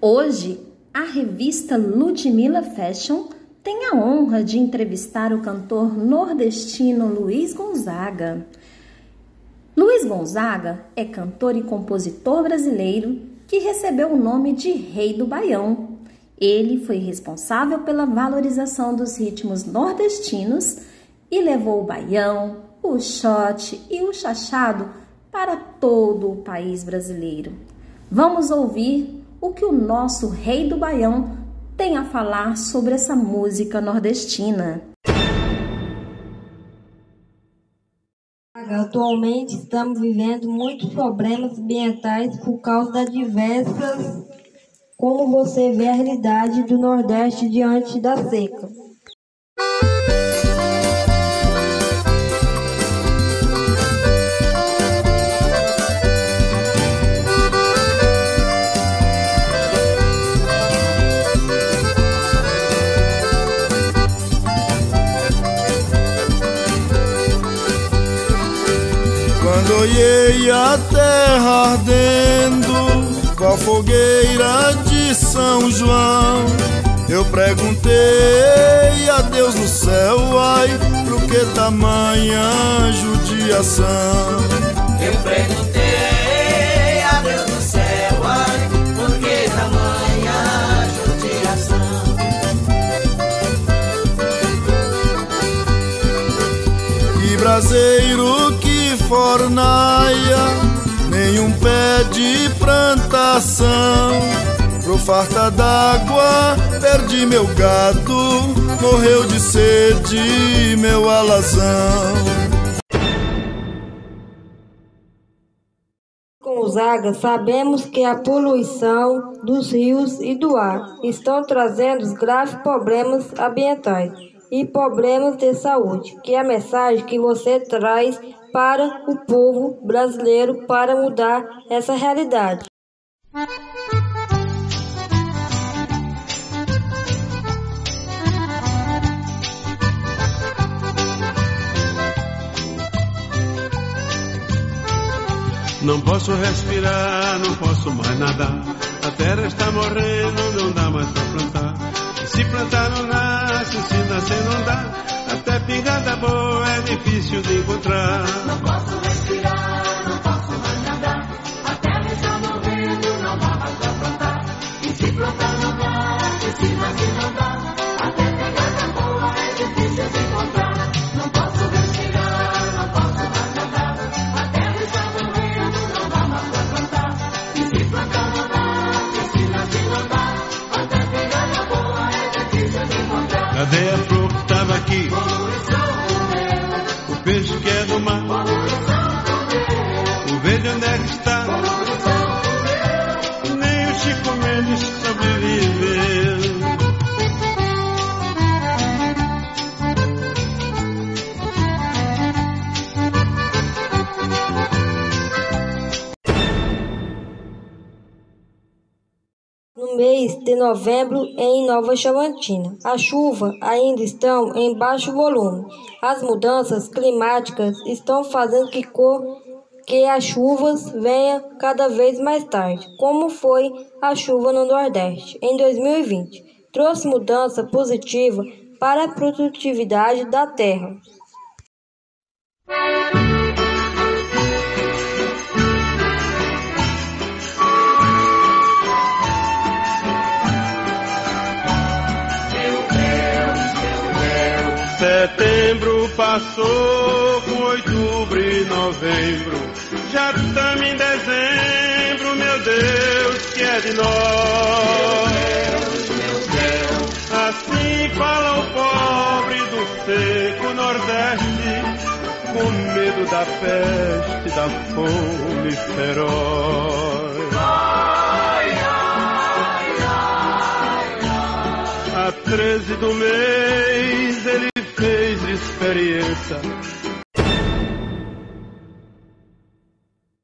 Hoje, a revista Ludmilla Fashion tem a honra de entrevistar o cantor nordestino Luiz Gonzaga. Luiz Gonzaga é cantor e compositor brasileiro que recebeu o nome de Rei do Baião. Ele foi responsável pela valorização dos ritmos nordestinos e levou o baião, o shot e o chachado para todo o país brasileiro. Vamos ouvir o que o nosso Rei do Baião tem a falar sobre essa música nordestina. Atualmente estamos vivendo muitos problemas ambientais por causa das diversas. Como você vê a realidade do Nordeste diante da seca? Olhei a terra ardendo, com a fogueira de São João, eu perguntei a Deus no céu, ai, por que tamanha judiação? Eu perguntei a Deus no céu, ai, por que tamanha judiação? Que braseiro que fornaia, nenhum pé de plantação. Pro farta d'água, perdi meu gado, morreu de sede meu alazão. Gonzaga, sabemos que a poluição dos rios e do ar estão trazendo graves problemas ambientais e problemas de saúde. Que é a mensagem que você traz para o povo brasileiro para mudar essa realidade. Não posso respirar, não posso mais nadar. A terra está morrendo, não dá mais pra plantar. E se plantar não nasce, se nascer não dá. Até pingada boa é difícil de encontrar. Não posso respirar, não posso mais nadar. A terra está morrendo, não dá mais pra plantar. E se plantar não dá, e se não dá. Mês de novembro, em Nova Chavantina, a chuva ainda estão em baixo volume. As mudanças climáticas estão fazendo que, que as chuvas venham cada vez mais tarde, como foi a chuva no Nordeste em 2020. Trouxe mudança positiva para a produtividade da terra. Passou com outubro e novembro. Já estamos em dezembro, meu Deus, que é de nós. Assim fala o pobre do seco Nordeste, com medo da peste, da fome feroz. A 13 do mês ele Maria